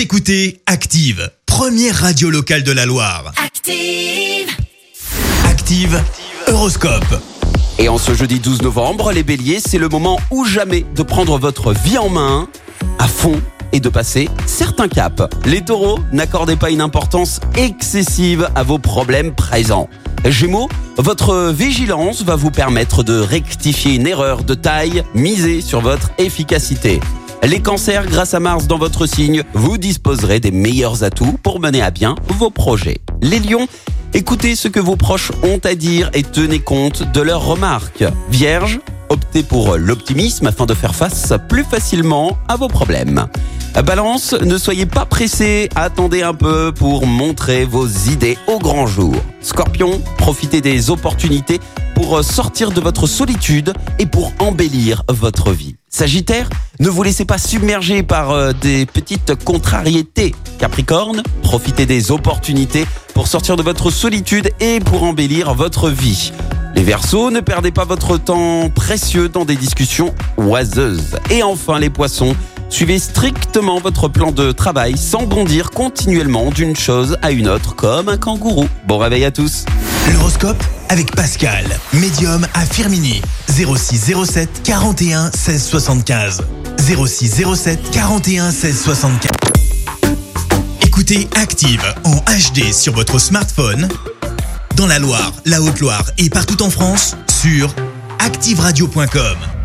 Vous écoutez Active, première radio locale de la Loire. Active. Active, Horoscope. Et en ce jeudi 12 novembre, les béliers, c'est le moment ou jamais de prendre votre vie en main à fond et de passer certains caps. Les taureaux, n'accordez pas une importance excessive à vos problèmes présents. Gémeaux, votre vigilance va vous permettre de rectifier une erreur de taille, misez sur votre efficacité. Les cancers, grâce à Mars dans votre signe, vous disposerez des meilleurs atouts pour mener à bien vos projets. Les lions, écoutez ce que vos proches ont à dire et tenez compte de leurs remarques. Vierge, optez pour l'optimisme afin de faire face plus facilement à vos problèmes. Balance, ne soyez pas pressé, attendez un peu pour montrer vos idées au grand jour. Scorpion, profitez des opportunités pour sortir de votre solitude et pour embellir votre vie. Sagittaire, ne vous laissez pas submerger par euh, des petites contrariétés. Capricorne, profitez des opportunités pour sortir de votre solitude et pour embellir votre vie. Les Verseaux, ne perdez pas votre temps précieux dans des discussions oiseuses. Et enfin les Poissons, suivez strictement votre plan de travail sans bondir continuellement d'une chose à une autre comme un kangourou. Bon réveil à tous. L'horoscope avec Pascal, médium à Firmini. 06 07 41 16 75. 06 07 41 16 75. Écoutez Active en HD sur votre smartphone, dans la Loire, la Haute-Loire et partout en France, sur ActiveRadio.com.